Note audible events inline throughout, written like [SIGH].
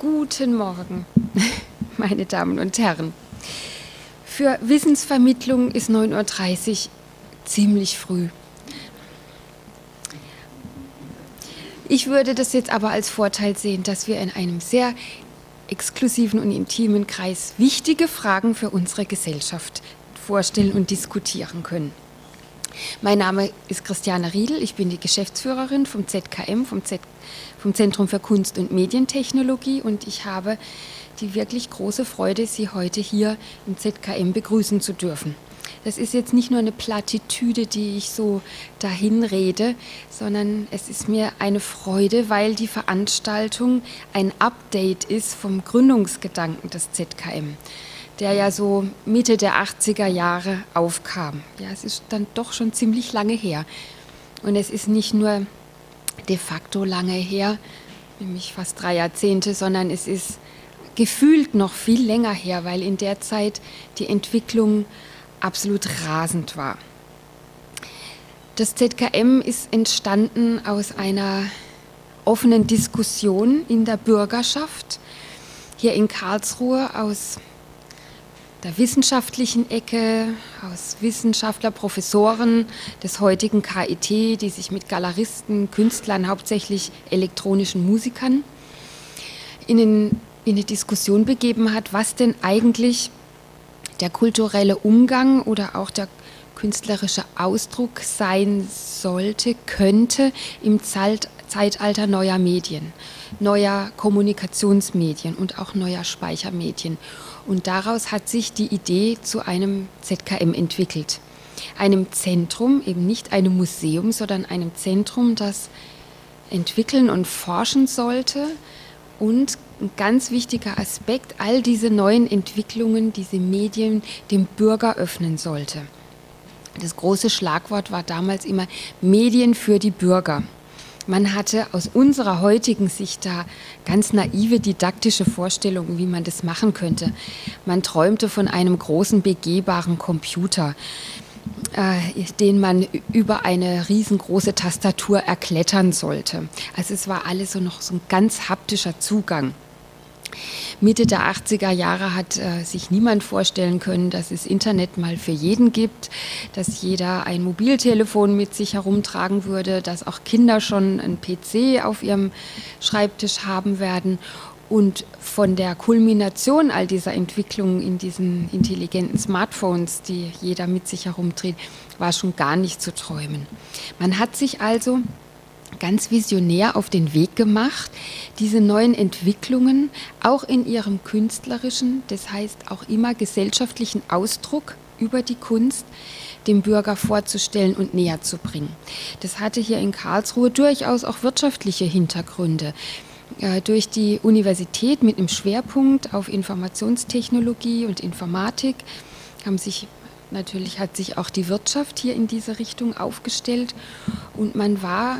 Guten Morgen, [LAUGHS] meine Damen und Herren. Für Wissensvermittlung ist 9.30 Uhr ziemlich früh. Ich würde das jetzt aber als Vorteil sehen, dass wir in einem sehr exklusiven und intimen Kreis wichtige Fragen für unsere Gesellschaft vorstellen und diskutieren können. Mein Name ist Christiane Riedel, ich bin die Geschäftsführerin vom ZKM, vom, Z vom Zentrum für Kunst und Medientechnologie und ich habe die wirklich große Freude, Sie heute hier im ZKM begrüßen zu dürfen. Das ist jetzt nicht nur eine Plattitüde, die ich so dahin rede, sondern es ist mir eine Freude, weil die Veranstaltung ein Update ist vom Gründungsgedanken des ZKM, der ja so Mitte der 80er Jahre aufkam. Ja, es ist dann doch schon ziemlich lange her. Und es ist nicht nur de facto lange her, nämlich fast drei Jahrzehnte, sondern es ist gefühlt noch viel länger her, weil in der Zeit die Entwicklung absolut rasend war. Das ZKM ist entstanden aus einer offenen Diskussion in der Bürgerschaft hier in Karlsruhe aus der wissenschaftlichen Ecke, aus Wissenschaftler, Professoren des heutigen KIT, die sich mit Galeristen, Künstlern, hauptsächlich elektronischen Musikern in, den, in eine Diskussion begeben hat, was denn eigentlich der kulturelle Umgang oder auch der künstlerische Ausdruck sein sollte, könnte im Zeitalter neuer Medien, neuer Kommunikationsmedien und auch neuer Speichermedien. Und daraus hat sich die Idee zu einem ZKM entwickelt. Einem Zentrum, eben nicht einem Museum, sondern einem Zentrum, das entwickeln und forschen sollte und ein ganz wichtiger Aspekt, all diese neuen Entwicklungen, diese Medien dem Bürger öffnen sollte. Das große Schlagwort war damals immer Medien für die Bürger. Man hatte aus unserer heutigen Sicht da ganz naive didaktische Vorstellungen, wie man das machen könnte. Man träumte von einem großen begehbaren Computer, äh, den man über eine riesengroße Tastatur erklettern sollte. Also es war alles so noch so ein ganz haptischer Zugang. Mitte der 80er Jahre hat äh, sich niemand vorstellen können, dass es Internet mal für jeden gibt, dass jeder ein Mobiltelefon mit sich herumtragen würde, dass auch Kinder schon einen PC auf ihrem Schreibtisch haben werden. Und von der Kulmination all dieser Entwicklungen in diesen intelligenten Smartphones, die jeder mit sich herumdreht, war schon gar nicht zu träumen. Man hat sich also ganz visionär auf den Weg gemacht, diese neuen Entwicklungen auch in ihrem künstlerischen, das heißt auch immer gesellschaftlichen Ausdruck über die Kunst dem Bürger vorzustellen und näher zu bringen. Das hatte hier in Karlsruhe durchaus auch wirtschaftliche Hintergründe. Äh, durch die Universität mit einem Schwerpunkt auf Informationstechnologie und Informatik haben sich natürlich hat sich auch die Wirtschaft hier in diese Richtung aufgestellt und man war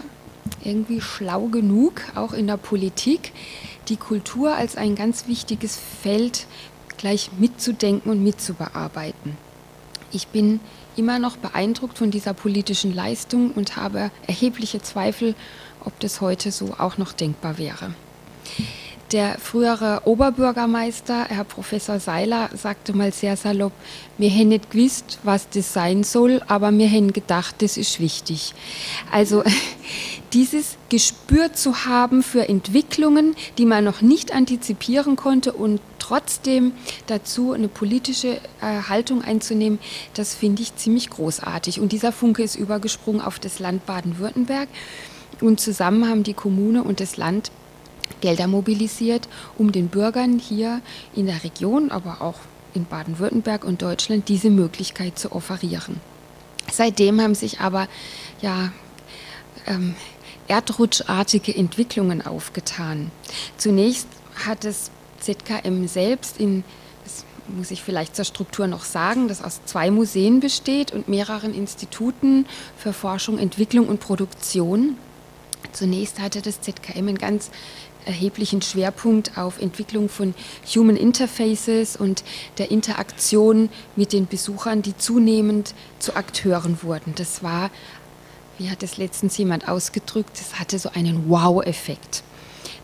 irgendwie schlau genug, auch in der Politik, die Kultur als ein ganz wichtiges Feld gleich mitzudenken und mitzubearbeiten. Ich bin immer noch beeindruckt von dieser politischen Leistung und habe erhebliche Zweifel, ob das heute so auch noch denkbar wäre. Der frühere Oberbürgermeister, Herr Professor Seiler, sagte mal sehr salopp, wir hätten nicht gewusst, was das sein soll, aber wir hätten gedacht, das ist wichtig. Also [LAUGHS] dieses Gespür zu haben für Entwicklungen, die man noch nicht antizipieren konnte und trotzdem dazu eine politische äh, Haltung einzunehmen, das finde ich ziemlich großartig. Und dieser Funke ist übergesprungen auf das Land Baden-Württemberg. Und zusammen haben die Kommune und das Land Gelder mobilisiert, um den Bürgern hier in der Region, aber auch in Baden-Württemberg und Deutschland diese Möglichkeit zu offerieren. Seitdem haben sich aber ja, ähm, erdrutschartige Entwicklungen aufgetan. Zunächst hat das ZKM selbst in das muss ich vielleicht zur Struktur noch sagen, das aus zwei Museen besteht und mehreren Instituten für Forschung, Entwicklung und Produktion. Zunächst hatte das ZKM ein ganz erheblichen Schwerpunkt auf Entwicklung von Human Interfaces und der Interaktion mit den Besuchern, die zunehmend zu Akteuren wurden. Das war, wie hat es letztens jemand ausgedrückt, das hatte so einen Wow-Effekt.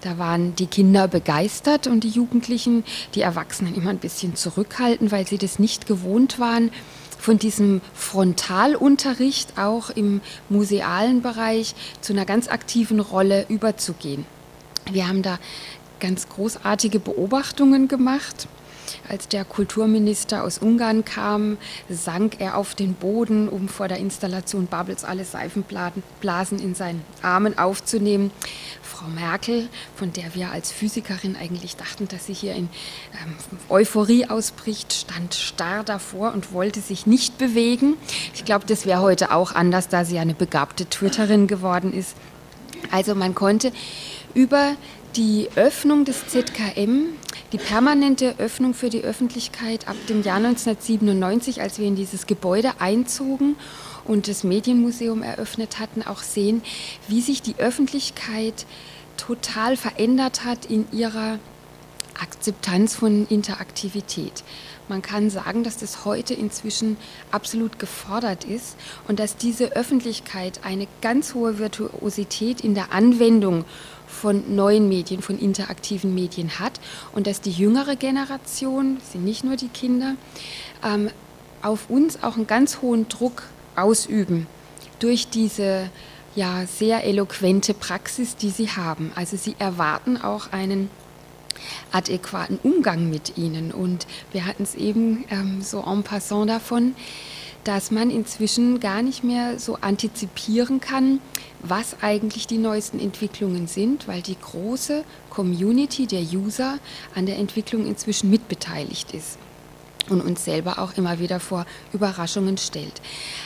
Da waren die Kinder begeistert und die Jugendlichen, die Erwachsenen immer ein bisschen zurückhaltend, weil sie das nicht gewohnt waren, von diesem Frontalunterricht auch im musealen Bereich zu einer ganz aktiven Rolle überzugehen. Wir haben da ganz großartige Beobachtungen gemacht. Als der Kulturminister aus Ungarn kam, sank er auf den Boden, um vor der Installation Bubbles alle Seifenblasen in seinen Armen aufzunehmen. Frau Merkel, von der wir als Physikerin eigentlich dachten, dass sie hier in ähm, Euphorie ausbricht, stand starr davor und wollte sich nicht bewegen. Ich glaube, das wäre heute auch anders, da sie eine begabte Twitterin geworden ist. Also man konnte über die Öffnung des ZKM, die permanente Öffnung für die Öffentlichkeit ab dem Jahr 1997, als wir in dieses Gebäude einzogen und das Medienmuseum eröffnet hatten, auch sehen, wie sich die Öffentlichkeit total verändert hat in ihrer Akzeptanz von Interaktivität. Man kann sagen, dass das heute inzwischen absolut gefordert ist und dass diese Öffentlichkeit eine ganz hohe Virtuosität in der Anwendung von neuen Medien, von interaktiven Medien hat und dass die jüngere Generation, das sind nicht nur die Kinder, ähm, auf uns auch einen ganz hohen Druck ausüben durch diese ja, sehr eloquente Praxis, die sie haben. Also sie erwarten auch einen adäquaten Umgang mit ihnen. Und wir hatten es eben ähm, so en passant davon, dass man inzwischen gar nicht mehr so antizipieren kann, was eigentlich die neuesten Entwicklungen sind, weil die große Community der User an der Entwicklung inzwischen mitbeteiligt ist und uns selber auch immer wieder vor Überraschungen stellt.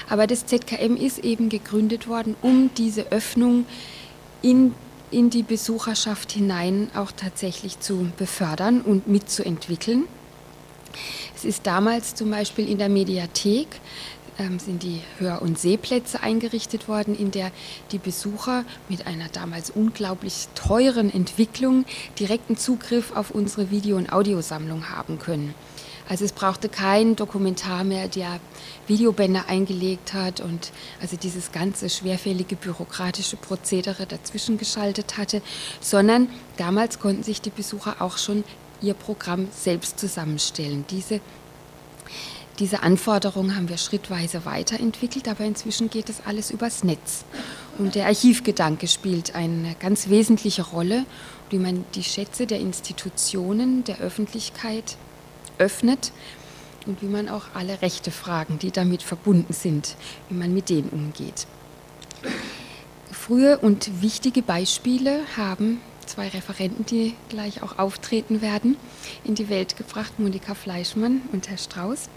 Aber das ZKM ist eben gegründet worden, um diese Öffnung in, in die Besucherschaft hinein auch tatsächlich zu befördern und mitzuentwickeln. Es ist damals zum Beispiel in der Mediathek ähm, sind die Hör- und Sehplätze eingerichtet worden, in der die Besucher mit einer damals unglaublich teuren Entwicklung direkten Zugriff auf unsere Video- und Audiosammlung haben können. Also es brauchte kein Dokumentar mehr, der Videobänder eingelegt hat und also dieses ganze schwerfällige bürokratische Prozedere dazwischen geschaltet hatte, sondern damals konnten sich die Besucher auch schon ihr Programm selbst zusammenstellen. Diese diese Anforderungen haben wir schrittweise weiterentwickelt, aber inzwischen geht es alles übers Netz. Und der Archivgedanke spielt eine ganz wesentliche Rolle, wie man die Schätze der Institutionen, der Öffentlichkeit öffnet und wie man auch alle Rechte Fragen, die damit verbunden sind, wie man mit denen umgeht. Frühe und wichtige Beispiele haben zwei Referenten, die gleich auch auftreten werden, in die Welt gebracht, Monika Fleischmann und Herr Strauß.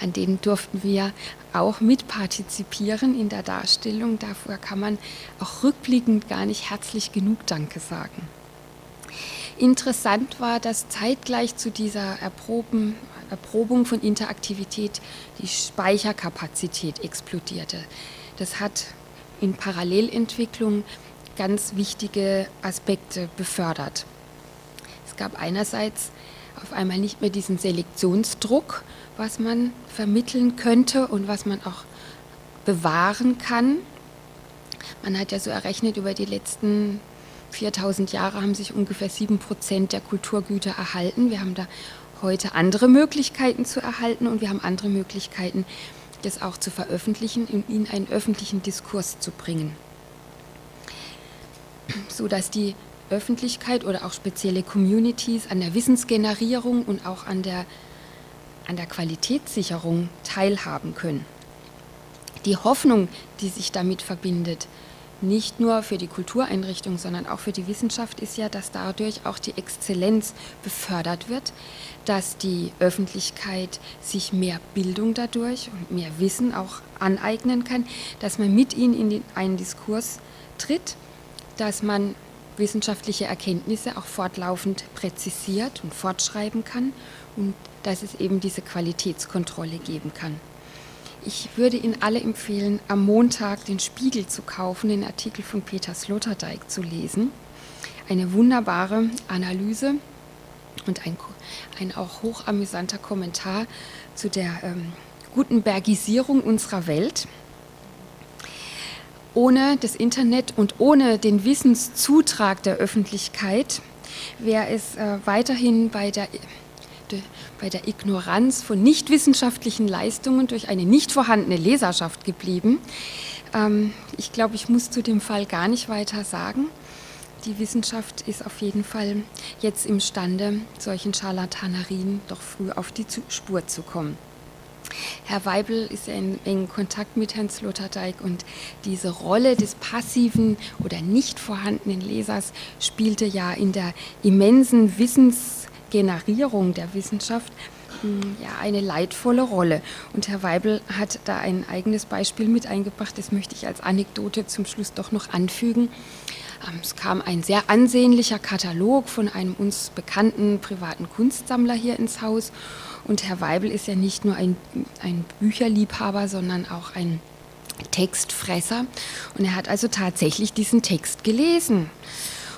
An denen durften wir auch mitpartizipieren in der Darstellung. Dafür kann man auch rückblickend gar nicht herzlich genug Danke sagen. Interessant war, dass zeitgleich zu dieser Erproben, Erprobung von Interaktivität die Speicherkapazität explodierte. Das hat in Parallelentwicklung ganz wichtige Aspekte befördert. Es gab einerseits auf einmal nicht mehr diesen Selektionsdruck, was man vermitteln könnte und was man auch bewahren kann. Man hat ja so errechnet, über die letzten 4000 Jahre haben sich ungefähr 7 Prozent der Kulturgüter erhalten. Wir haben da heute andere Möglichkeiten zu erhalten und wir haben andere Möglichkeiten, das auch zu veröffentlichen und in einen öffentlichen Diskurs zu bringen. So dass die Öffentlichkeit oder auch spezielle Communities an der Wissensgenerierung und auch an der, an der Qualitätssicherung teilhaben können. Die Hoffnung, die sich damit verbindet, nicht nur für die Kultureinrichtung, sondern auch für die Wissenschaft ist ja, dass dadurch auch die Exzellenz befördert wird, dass die Öffentlichkeit sich mehr Bildung dadurch und mehr Wissen auch aneignen kann, dass man mit ihnen in einen Diskurs tritt, dass man wissenschaftliche Erkenntnisse auch fortlaufend präzisiert und fortschreiben kann und dass es eben diese Qualitätskontrolle geben kann. Ich würde Ihnen alle empfehlen, am Montag den Spiegel zu kaufen, den Artikel von Peter Sloterdijk zu lesen. Eine wunderbare Analyse und ein, ein auch hochamüsanter Kommentar zu der ähm, Gutenbergisierung unserer Welt. Ohne das Internet und ohne den Wissenszutrag der Öffentlichkeit wäre es äh, weiterhin bei der, de, bei der Ignoranz von nichtwissenschaftlichen Leistungen durch eine nicht vorhandene Leserschaft geblieben. Ähm, ich glaube, ich muss zu dem Fall gar nicht weiter sagen. Die Wissenschaft ist auf jeden Fall jetzt imstande, solchen Scharlatanerien doch früh auf die Spur zu kommen. Herr Weibel ist in engen Kontakt mit Herrn Sloterdijk und diese Rolle des passiven oder nicht vorhandenen Lesers spielte ja in der immensen Wissensgenerierung der Wissenschaft hm, ja, eine leidvolle Rolle. Und Herr Weibel hat da ein eigenes Beispiel mit eingebracht, das möchte ich als Anekdote zum Schluss doch noch anfügen. Ähm, es kam ein sehr ansehnlicher Katalog von einem uns bekannten privaten Kunstsammler hier ins Haus und Herr Weibel ist ja nicht nur ein, ein Bücherliebhaber, sondern auch ein Textfresser. Und er hat also tatsächlich diesen Text gelesen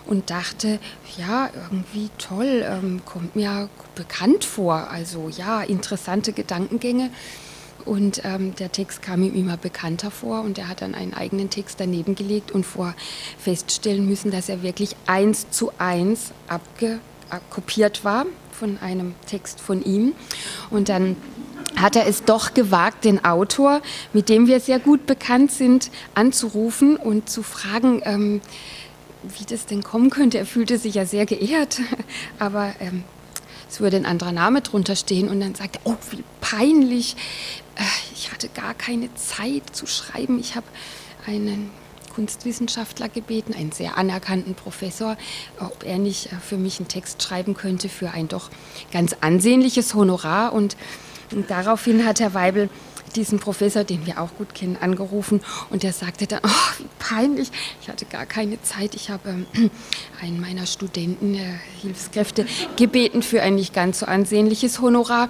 und dachte, ja, irgendwie toll, ähm, kommt mir bekannt vor. Also ja, interessante Gedankengänge. Und ähm, der Text kam ihm immer bekannter vor und er hat dann einen eigenen Text daneben gelegt und vor feststellen müssen, dass er wirklich eins zu eins abkopiert war von einem Text von ihm. Und dann hat er es doch gewagt, den Autor, mit dem wir sehr gut bekannt sind, anzurufen und zu fragen, ähm, wie das denn kommen könnte. Er fühlte sich ja sehr geehrt, [LAUGHS] aber ähm, es würde ein anderer Name drunter stehen und dann sagte er, oh, wie peinlich, äh, ich hatte gar keine Zeit zu schreiben, ich habe einen Kunstwissenschaftler gebeten, einen sehr anerkannten Professor, ob er nicht äh, für mich einen Text schreiben könnte für ein doch ganz ansehnliches Honorar. Und, und daraufhin hat Herr Weibel diesen Professor, den wir auch gut kennen, angerufen und der sagte dann, oh, wie peinlich, ich hatte gar keine Zeit, ich habe ähm, [CLEARS THROAT] einen meiner Studenten, äh, Hilfskräfte, gebeten für ein nicht ganz so ansehnliches Honorar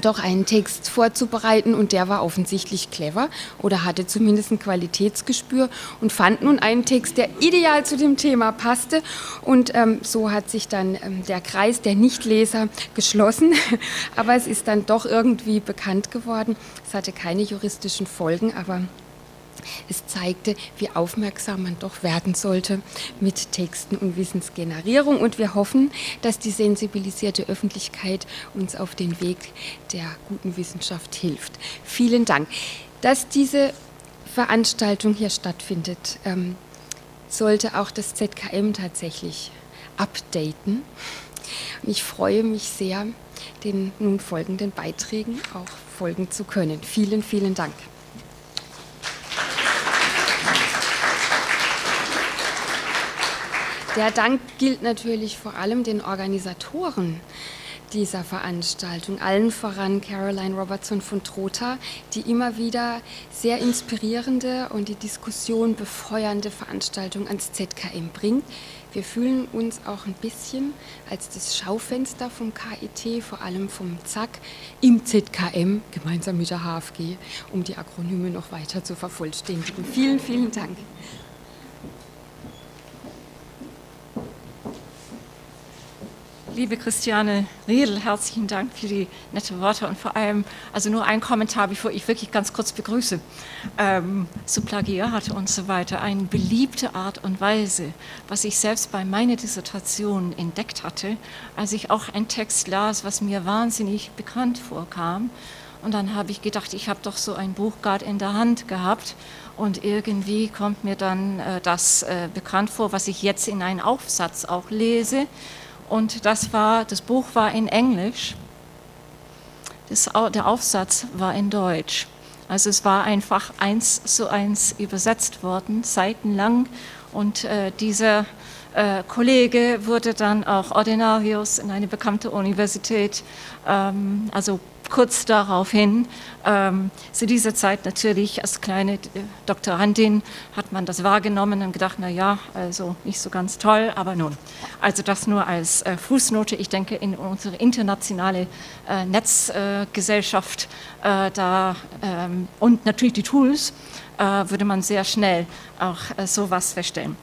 doch einen Text vorzubereiten und der war offensichtlich clever oder hatte zumindest ein Qualitätsgespür und fand nun einen Text, der ideal zu dem Thema passte und ähm, so hat sich dann ähm, der Kreis der Nichtleser geschlossen, [LAUGHS] aber es ist dann doch irgendwie bekannt geworden. Es hatte keine juristischen Folgen, aber es zeigte, wie aufmerksam man doch werden sollte mit Texten und Wissensgenerierung. Und wir hoffen, dass die sensibilisierte Öffentlichkeit uns auf den Weg der guten Wissenschaft hilft. Vielen Dank. Dass diese Veranstaltung hier stattfindet, ähm, sollte auch das ZKM tatsächlich updaten. Und ich freue mich sehr, den nun folgenden Beiträgen auch folgen zu können. Vielen, vielen Dank. Der Dank gilt natürlich vor allem den Organisatoren dieser Veranstaltung, allen voran Caroline Robertson von Trotha, die immer wieder sehr inspirierende und die Diskussion befeuernde Veranstaltungen ans ZKM bringt. Wir fühlen uns auch ein bisschen als das Schaufenster vom KIT, vor allem vom ZAK, im ZKM, gemeinsam mit der HFG, um die Akronyme noch weiter zu vervollständigen. Vielen, vielen Dank. Liebe Christiane Riedel, herzlichen Dank für die nette Worte und vor allem, also nur ein Kommentar, bevor ich wirklich ganz kurz begrüße. Ähm, zu Plagiat und so weiter, eine beliebte Art und Weise, was ich selbst bei meiner Dissertation entdeckt hatte, als ich auch einen Text las, was mir wahnsinnig bekannt vorkam. Und dann habe ich gedacht, ich habe doch so ein Buch gerade in der Hand gehabt und irgendwie kommt mir dann äh, das äh, bekannt vor, was ich jetzt in einem Aufsatz auch lese und das war, das Buch war in Englisch, das, der Aufsatz war in Deutsch. Also es war einfach eins zu eins übersetzt worden, seitenlang. Und äh, dieser äh, Kollege wurde dann auch Ordinarius in eine bekannte Universität, ähm, also kurz daraufhin, ähm, zu dieser Zeit natürlich als kleine äh, Doktorandin hat man das wahrgenommen und gedacht, na ja, also nicht so ganz toll, aber nun. Also das nur als äh, Fußnote. Ich denke, in unsere internationale äh, Netzgesellschaft äh, da ähm, und natürlich die Tools äh, würde man sehr schnell auch äh, sowas feststellen.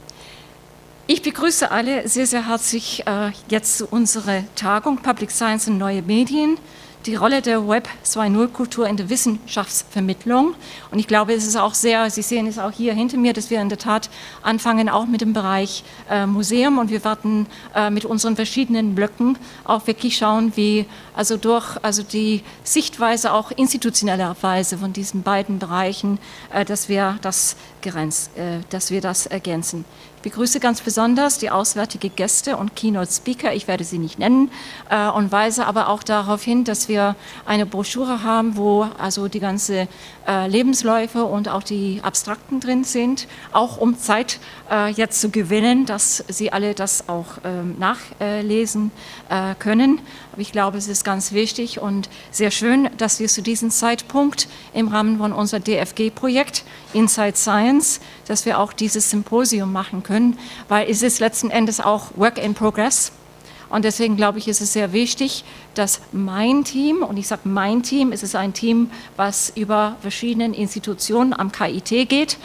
Ich begrüße alle sehr, sehr herzlich jetzt zu unserer Tagung Public Science und neue Medien die Rolle der Web 2.0-Kultur in der Wissenschaftsvermittlung. Und ich glaube, es ist auch sehr, Sie sehen es auch hier hinter mir, dass wir in der Tat anfangen, auch mit dem Bereich äh, Museum und wir werden äh, mit unseren verschiedenen Blöcken auch wirklich schauen, wie also durch also die Sichtweise auch institutionellerweise von diesen beiden Bereichen, äh, dass wir das, grenz, äh, dass wir das ergänzen begrüße ganz besonders die auswärtige Gäste und Keynote-Speaker, ich werde sie nicht nennen, äh, und weise aber auch darauf hin, dass wir eine Broschüre haben, wo also die ganze äh, Lebensläufe und auch die Abstrakten drin sind, auch um Zeit äh, jetzt zu gewinnen, dass Sie alle das auch ähm, nachlesen äh, können. Ich glaube, es ist ganz wichtig und sehr schön, dass wir zu diesem Zeitpunkt im Rahmen von unser DFG-Projekt Inside Science, dass wir auch dieses Symposium machen können, weil es ist letzten Endes auch Work in Progress. Und deswegen glaube ich, ist es sehr wichtig, dass mein Team, und ich sage mein Team, es ist ein Team, was über verschiedene Institutionen am KIT geht,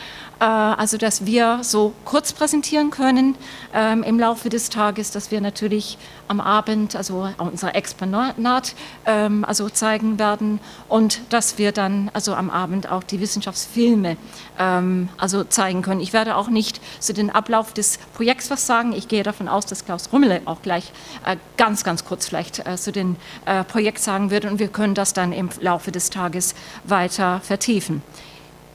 also dass wir so kurz präsentieren können ähm, im Laufe des Tages, dass wir natürlich am Abend, also unser Exponat, ähm, also zeigen werden und dass wir dann also am Abend auch die Wissenschaftsfilme ähm, also zeigen können. Ich werde auch nicht zu den Ablauf des Projekts was sagen. Ich gehe davon aus, dass Klaus Rummele auch gleich äh, ganz, ganz kurz vielleicht äh, zu dem äh, Projekt sagen wird und wir können das dann im Laufe des Tages weiter vertiefen.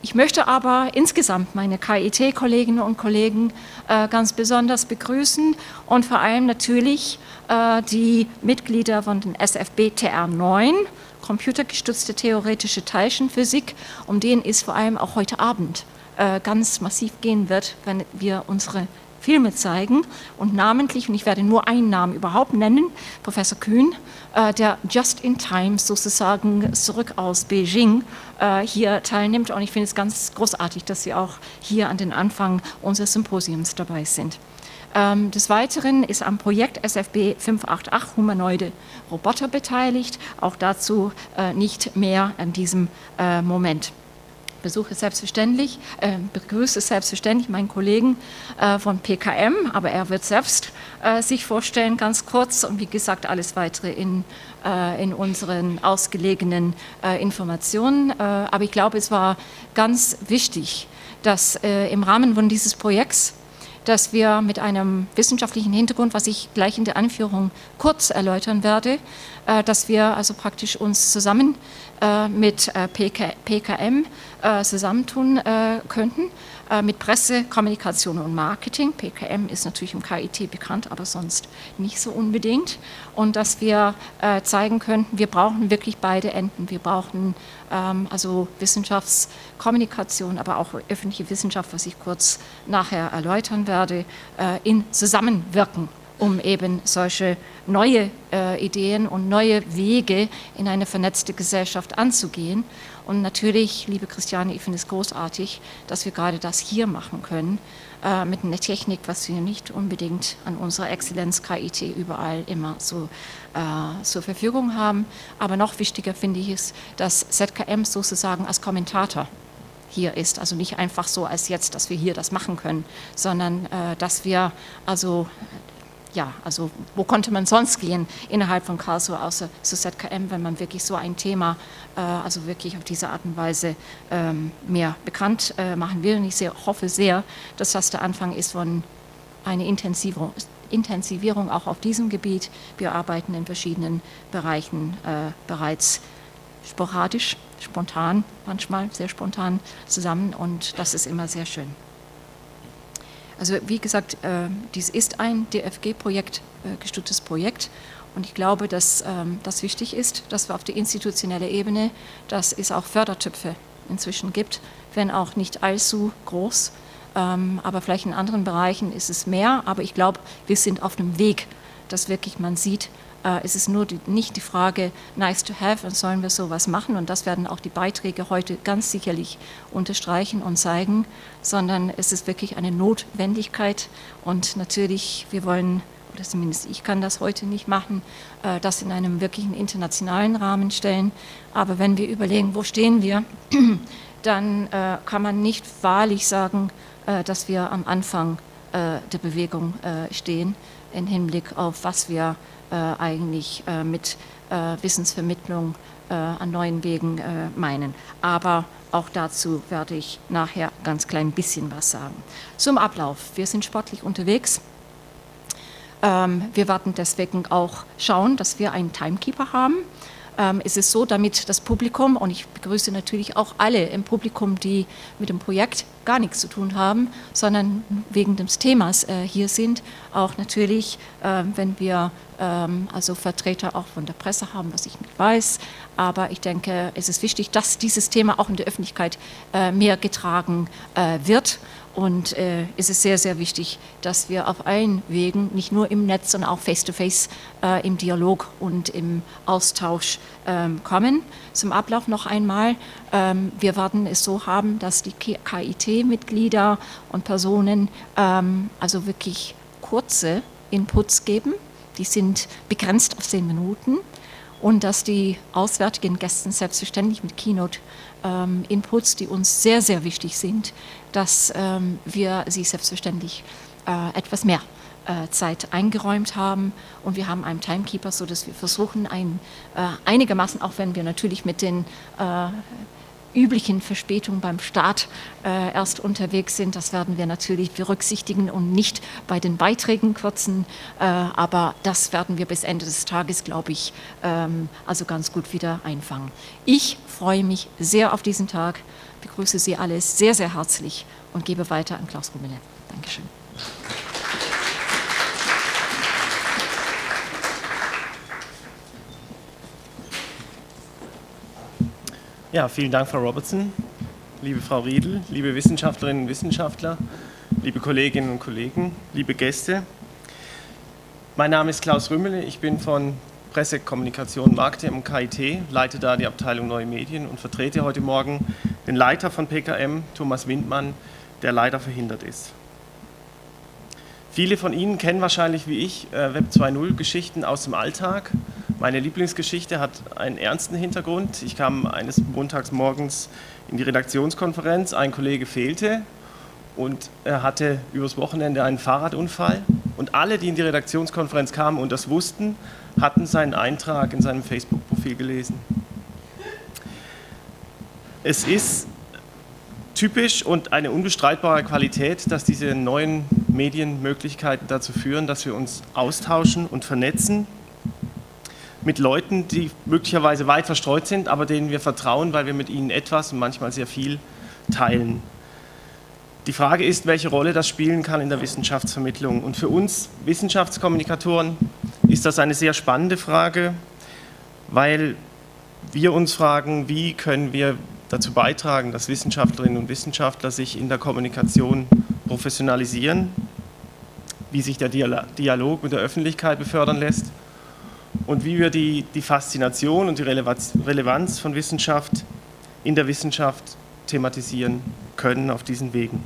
Ich möchte aber insgesamt meine KIT-Kolleginnen und Kollegen äh, ganz besonders begrüßen und vor allem natürlich äh, die Mitglieder von den SFB TR9, computergestützte theoretische Teilchenphysik, um den es vor allem auch heute Abend äh, ganz massiv gehen wird, wenn wir unsere Filme zeigen und namentlich, und ich werde nur einen Namen überhaupt nennen, Professor Kühn, äh, der just in time sozusagen zurück aus Beijing äh, hier teilnimmt. Und ich finde es ganz großartig, dass Sie auch hier an den Anfang unseres Symposiums dabei sind. Ähm, des Weiteren ist am Projekt SFB 588 Humanoide Roboter beteiligt. Auch dazu äh, nicht mehr in diesem Moment besuche selbstverständlich, äh, begrüße selbstverständlich meinen Kollegen äh, von PKM, aber er wird selbst äh, sich vorstellen, ganz kurz und wie gesagt, alles weitere in, äh, in unseren ausgelegenen äh, Informationen. Äh, aber ich glaube, es war ganz wichtig, dass im Rahmen von dieses Projekts dass wir mit einem wissenschaftlichen Hintergrund, was ich gleich in der Anführung kurz erläutern werde, dass wir also praktisch uns zusammen mit PKM äh, zusammentun äh, könnten. äh, mit Presse, Kommunikation und Marketing. PKM ist natürlich im KIT bekannt, aber sonst nicht so unbedingt. Und dass wir äh, zeigen könnten, wir brauchen wirklich beide Enden. Wir brauchen ähm, also Wissenschaftskommunikation, aber auch öffentliche Wissenschaft, was ich kurz nachher erläutern werde, äh, in Zusammenwirken um eben solche neue äh, Ideen und neue Wege in eine vernetzte Gesellschaft anzugehen. Und natürlich, liebe Christiane, ich finde es großartig, dass wir gerade das hier machen können, äh, mit einer Technik, was wir nicht unbedingt an unserer Exzellenz KIT überall immer so äh, zur Verfügung haben. Aber noch wichtiger finde ich es, dass ZKM sozusagen als Kommentator hier ist. Also nicht einfach so als jetzt, dass wir hier das machen können, sondern äh, dass wir also ja, also wo konnte man sonst gehen innerhalb von Karlsruhe außer zu ZKM, wenn man wirklich so ein Thema, äh, also wirklich auf diese Art und Weise ähm, mehr bekannt äh, machen will. Und ich sehr, hoffe sehr, dass das der Anfang ist von einer Intensivierung, Intensivierung auch auf diesem Gebiet. Wir arbeiten in verschiedenen Bereichen äh, bereits sporadisch, spontan, manchmal sehr spontan zusammen und das ist immer sehr schön. Also wie gesagt, äh, dies ist ein DFG-Projekt, äh, gestütztes Projekt. Und ich glaube, dass ähm, das wichtig ist, dass wir auf der institutionellen Ebene, dass es auch Fördertöpfe inzwischen gibt, wenn auch nicht allzu groß. Ähm, aber vielleicht in anderen Bereichen ist es mehr. Aber ich glaube, wir sind auf dem Weg, dass wirklich man sieht, es ist nur die, nicht die Frage nice to have und sollen wir sowas machen und das werden auch die Beiträge heute ganz sicherlich unterstreichen und zeigen, sondern es ist wirklich eine Notwendigkeit und natürlich, wir wollen oder zumindest ich kann das heute nicht machen, äh, das in einem wirklichen internationalen Rahmen stellen. Aber wenn wir überlegen, wo stehen wir, [CLEARS THROAT] dann äh, kann man nicht wahrlich sagen, äh, dass wir am Anfang äh, der Bewegung äh, stehen im Hinblick auf, was wir äh, eigentlich äh, mit äh, Wissensvermittlung äh, an neuen Wegen äh, meinen. Aber auch dazu werde ich nachher ganz klein bisschen was sagen. Zum Ablauf. Wir sind sportlich unterwegs. Ähm, wir werden deswegen auch schauen, dass wir einen Timekeeper haben. Ähm, es ist so, damit das Publikum, und ich begrüße natürlich auch alle im Publikum, die mit dem Projekt gar nichts zu tun haben, sondern wegen des Themas äh, hier sind, auch natürlich, äh, wenn wir ähm, also Vertreter auch von der Presse haben, was ich nicht weiß, aber ich denke, es ist wichtig, dass dieses Thema auch in der Öffentlichkeit äh, mehr getragen äh, wird und äh, es ist sehr, sehr wichtig, dass wir auf allen Wegen, nicht nur im Netz, sondern auch face-to-face -face, äh, im Dialog und im Austausch ähm, kommen. Zum Ablauf noch einmal. Ähm, wir werden es so haben, dass die KIT-Mitglieder und Personen ähm, also wirklich kurze Inputs geben. Die sind begrenzt auf zehn Minuten und dass die auswärtigen Gäste selbstverständlich mit Keynote ähm, die uns sehr, sehr wichtig sind, dass ähm, wir sie selbstverständlich äh, etwas mehr äh, Zeit eingeräumt haben. Und wir haben einen Timekeeper, so dass wir versuchen, ein, äh, einigermaßen, auch wenn wir natürlich mit den äh, üblichen Verspätungen beim Start äh, erst unterwegs sind. Das werden wir natürlich berücksichtigen und nicht bei den Beiträgen kürzen. Äh, aber das werden wir bis Ende des Tages, glaube ich, ähm, also ganz gut wieder einfangen. Ich freue mich sehr auf diesen Tag, begrüße Sie alle sehr, sehr herzlich und gebe weiter an Klaus Rummele. Dankeschön. Ja, vielen Dank, Frau Robertson, liebe Frau Riedel, liebe Wissenschaftlerinnen und Wissenschaftler, liebe Kolleginnen und Kollegen, liebe Gäste. Mein Name ist Klaus Rümmele, ich bin von Presse, Kommunikation, Marketing am KIT, leite da die Abteilung Neue Medien und vertrete heute Morgen den Leiter von PKM, Thomas Windmann, der leider verhindert ist. Viele von Ihnen kennen wahrscheinlich wie ich äh, Web 2.0 Geschichten aus dem Alltag. Meine Lieblingsgeschichte hat einen ernsten Hintergrund. Ich kam eines Montags morgens in die Redaktionskonferenz, ein Kollege fehlte und er hatte übers Wochenende einen Fahrradunfall. Und alle, die in die Redaktionskonferenz kamen und das wussten, hatten seinen Eintrag in seinem Facebook-Profil gelesen. Es ist typisch und eine unbestreitbare Qualität, dass diese neuen Medienmöglichkeiten dazu führen, dass wir uns austauschen und vernetzen mit Leuten, die möglicherweise weit verstreut sind, aber denen wir vertrauen, weil wir mit ihnen etwas und manchmal sehr viel teilen. Die Frage ist, welche Rolle das spielen kann in der Wissenschaftsvermittlung. Und für uns Wissenschaftskommunikatoren ist das eine sehr spannende Frage, weil wir uns fragen, wie können wir dazu beitragen, dass Wissenschaftlerinnen und Wissenschaftler sich in der Kommunikation professionalisieren, wie sich der Dialog mit der Öffentlichkeit befördern lässt und wie wir die, die Faszination und die Relevanz von Wissenschaft in der Wissenschaft thematisieren können auf diesen Wegen.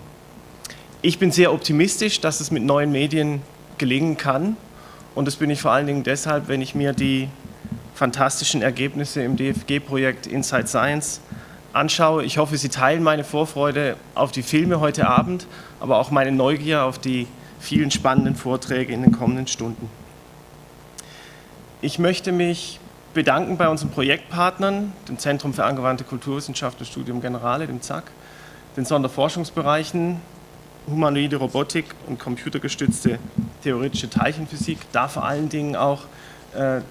Ich bin sehr optimistisch, dass es mit neuen Medien gelingen kann und das bin ich vor allen Dingen deshalb, wenn ich mir die fantastischen Ergebnisse im DFG-Projekt Inside Science anschaue. Ich hoffe, Sie teilen meine Vorfreude auf die Filme heute Abend, aber auch meine Neugier auf die vielen spannenden Vorträge in den kommenden Stunden. Ich möchte mich bedanken bei unseren Projektpartnern, dem Zentrum für angewandte Kulturwissenschaft und Studium Generale, dem ZAK, den Sonderforschungsbereichen humanoide Robotik und computergestützte theoretische Teilchenphysik, da vor allen Dingen auch äh,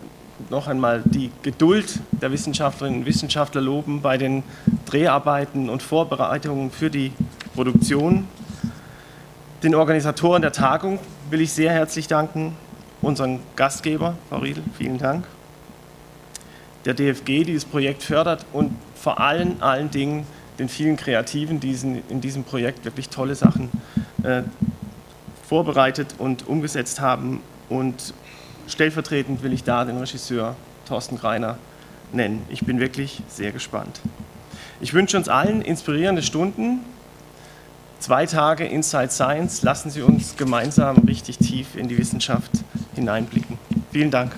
noch einmal die Geduld der Wissenschaftlerinnen und Wissenschaftler loben bei den Dreharbeiten und Vorbereitungen für die Produktion. Den Organisatoren der Tagung will ich sehr herzlich danken, unseren Gastgeber, Frau Riedel, vielen Dank, der DFG, die dieses Projekt fördert und vor allen, allen Dingen den vielen Kreativen, die in diesem Projekt wirklich tolle Sachen äh, vorbereitet und umgesetzt haben und stellvertretend will ich da den Regisseur Thorsten Greiner nennen. Ich bin wirklich sehr gespannt. Ich wünsche uns allen inspirierende Stunden. Zwei Tage Inside Science. Lassen Sie uns gemeinsam richtig tief in die Wissenschaft hineinblicken. Vielen Dank.